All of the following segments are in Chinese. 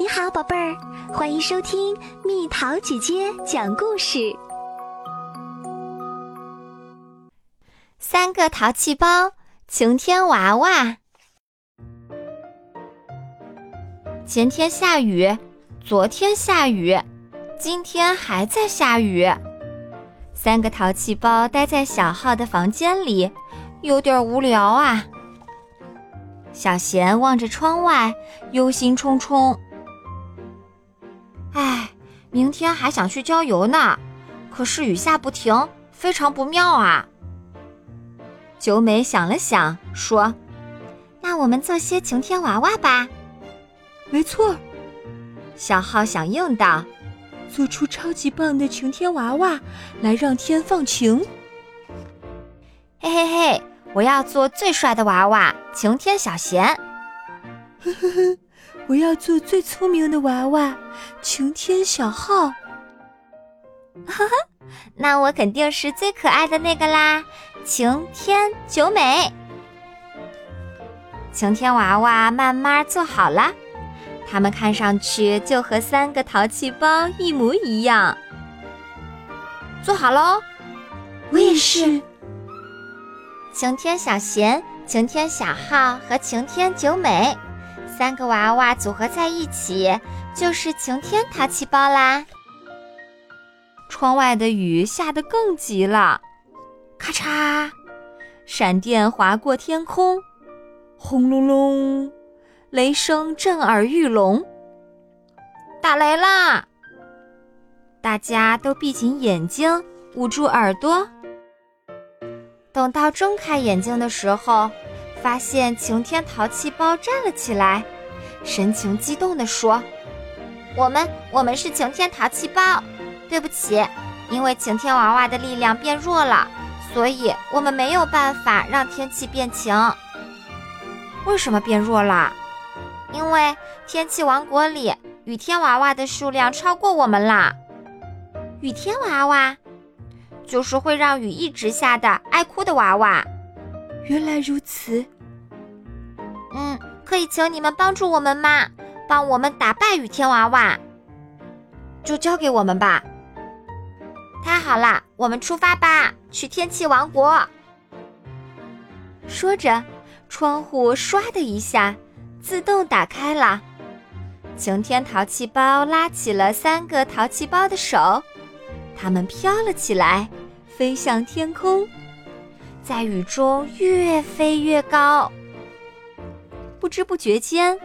你好，宝贝儿，欢迎收听蜜桃姐姐讲故事。三个淘气包，晴天娃娃。前天下雨，昨天下雨，今天还在下雨。三个淘气包待在小号的房间里，有点无聊啊。小贤望着窗外，忧心忡忡。哎，明天还想去郊游呢，可是雨下不停，非常不妙啊。九美想了想，说：“那我们做些晴天娃娃吧。”没错，小浩响应道：“做出超级棒的晴天娃娃，来让天放晴。”嘿嘿嘿，我要做最帅的娃娃，晴天小贤。呵呵呵。我要做最聪明的娃娃，晴天小号。哈哈，那我肯定是最可爱的那个啦，晴天九美。晴天娃娃慢慢做好了，它们看上去就和三个淘气包一模一样。做好喽，我也是。晴天小贤、晴天小浩和晴天九美。三个娃娃组合在一起，就是晴天淘气包啦。窗外的雨下得更急了，咔嚓，闪电划过天空，轰隆隆，雷声震耳欲聋。打雷啦！大家都闭紧眼睛，捂住耳朵。等到睁开眼睛的时候。发现晴天淘气包站了起来，神情激动地说：“我们，我们是晴天淘气包。对不起，因为晴天娃娃的力量变弱了，所以我们没有办法让天气变晴。为什么变弱了？因为天气王国里雨天娃娃的数量超过我们啦。雨天娃娃，就是会让雨一直下的爱哭的娃娃。”原来如此，嗯，可以请你们帮助我们吗？帮我们打败雨天娃娃，就交给我们吧。太好了，我们出发吧，去天气王国。说着，窗户唰的一下自动打开了，晴天淘气包拉起了三个淘气包的手，他们飘了起来，飞向天空。在雨中越飞越高，不知不觉间，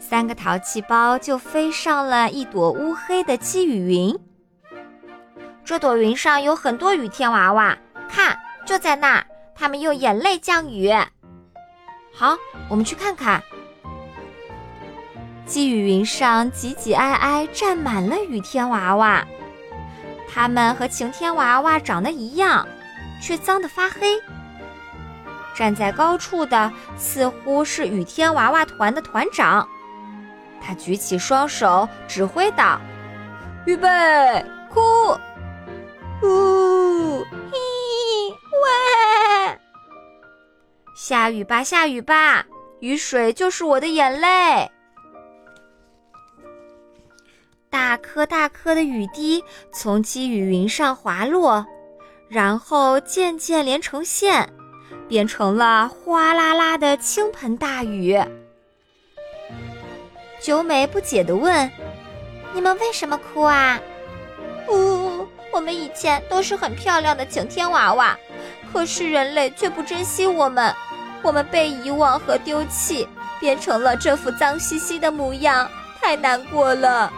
三个淘气包就飞上了一朵乌黑的积雨云。这朵云上有很多雨天娃娃，看，就在那儿，他们用眼泪降雨。好，我们去看看。积雨云上挤挤挨挨站满了雨天娃娃，它们和晴天娃娃长得一样，却脏得发黑。站在高处的似乎是雨天娃娃团的团长，他举起双手指挥道：“预备，哭，呜，嘿，喂，下雨吧，下雨吧，雨水就是我的眼泪。”大颗大颗的雨滴从积雨云上滑落，然后渐渐连成线。变成了哗啦啦的倾盆大雨。九美不解地问：“你们为什么哭啊？”“呜，我们以前都是很漂亮的晴天娃娃，可是人类却不珍惜我们，我们被遗忘和丢弃，变成了这副脏兮兮的模样，太难过了。”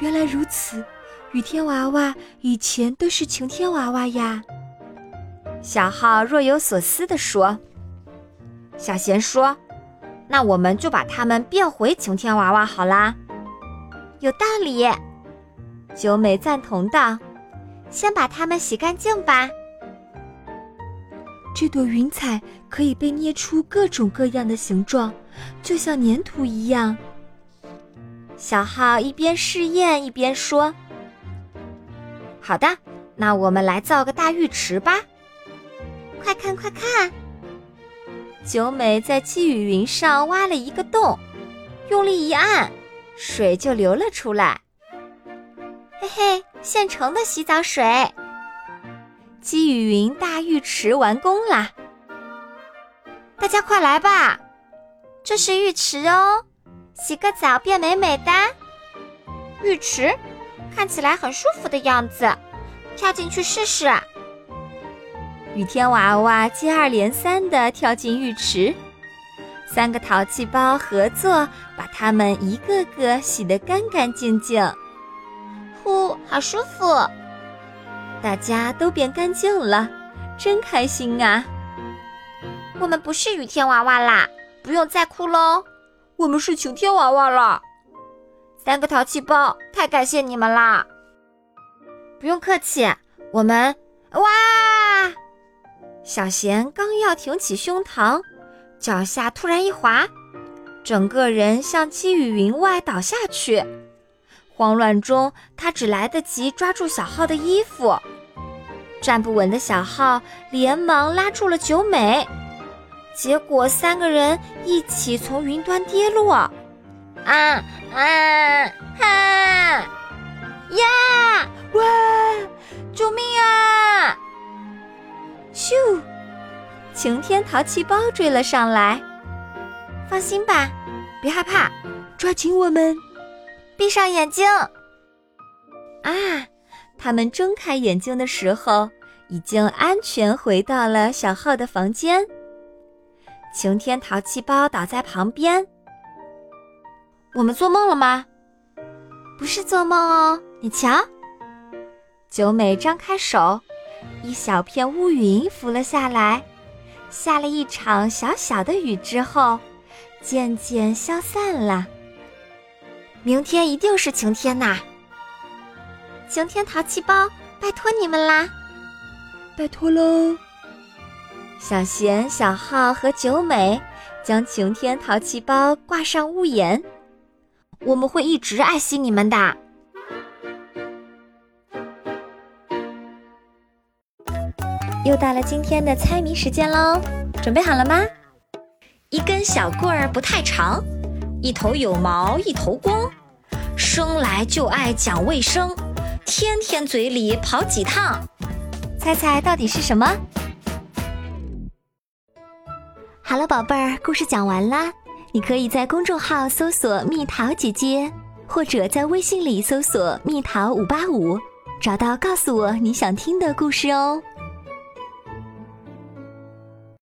原来如此，雨天娃娃以前都是晴天娃娃呀。小浩若有所思地说：“小贤说，那我们就把它们变回晴天娃娃好啦。”有道理，九美赞同道：“先把它们洗干净吧。”这朵云彩可以被捏出各种各样的形状，就像粘土一样。小浩一边试验一边说：“好的，那我们来造个大浴池吧。”快看快看！九美在积雨云上挖了一个洞，用力一按，水就流了出来。嘿嘿，现成的洗澡水！积雨云大浴池完工啦！大家快来吧，这是浴池哦，洗个澡变美美的。浴池看起来很舒服的样子，跳进去试试。雨天娃娃接二连三地跳进浴池，三个淘气包合作把它们一个个洗得干干净净。呼，好舒服！大家都变干净了，真开心啊！我们不是雨天娃娃啦，不用再哭喽。我们是晴天娃娃啦。三个淘气包，太感谢你们啦！不用客气，我们哇！小贤刚要挺起胸膛，脚下突然一滑，整个人向积雨云外倒下去。慌乱中，他只来得及抓住小浩的衣服。站不稳的小浩连忙拉住了九美，结果三个人一起从云端跌落。啊啊啊！呀！哇！救命啊！咻！晴天淘气包追了上来。放心吧，别害怕，抓紧我们！闭上眼睛。啊！他们睁开眼睛的时候，已经安全回到了小浩的房间。晴天淘气包倒在旁边。我们做梦了吗？不是做梦哦，你瞧。九美张开手，一小片乌云浮了下来，下了一场小小的雨之后，渐渐消散了。明天一定是晴天呐！晴天淘气包，拜托你们啦！拜托喽！小贤、小浩和九美将晴天淘气包挂上屋檐。我们会一直爱惜你们的。又到了今天的猜谜时间喽，准备好了吗？一根小棍儿不太长，一头有毛一头光，生来就爱讲卫生，天天嘴里跑几趟。猜猜到底是什么？好了，宝贝儿，故事讲完啦。你可以在公众号搜索“蜜桃姐姐”，或者在微信里搜索“蜜桃五八五”，找到告诉我你想听的故事哦。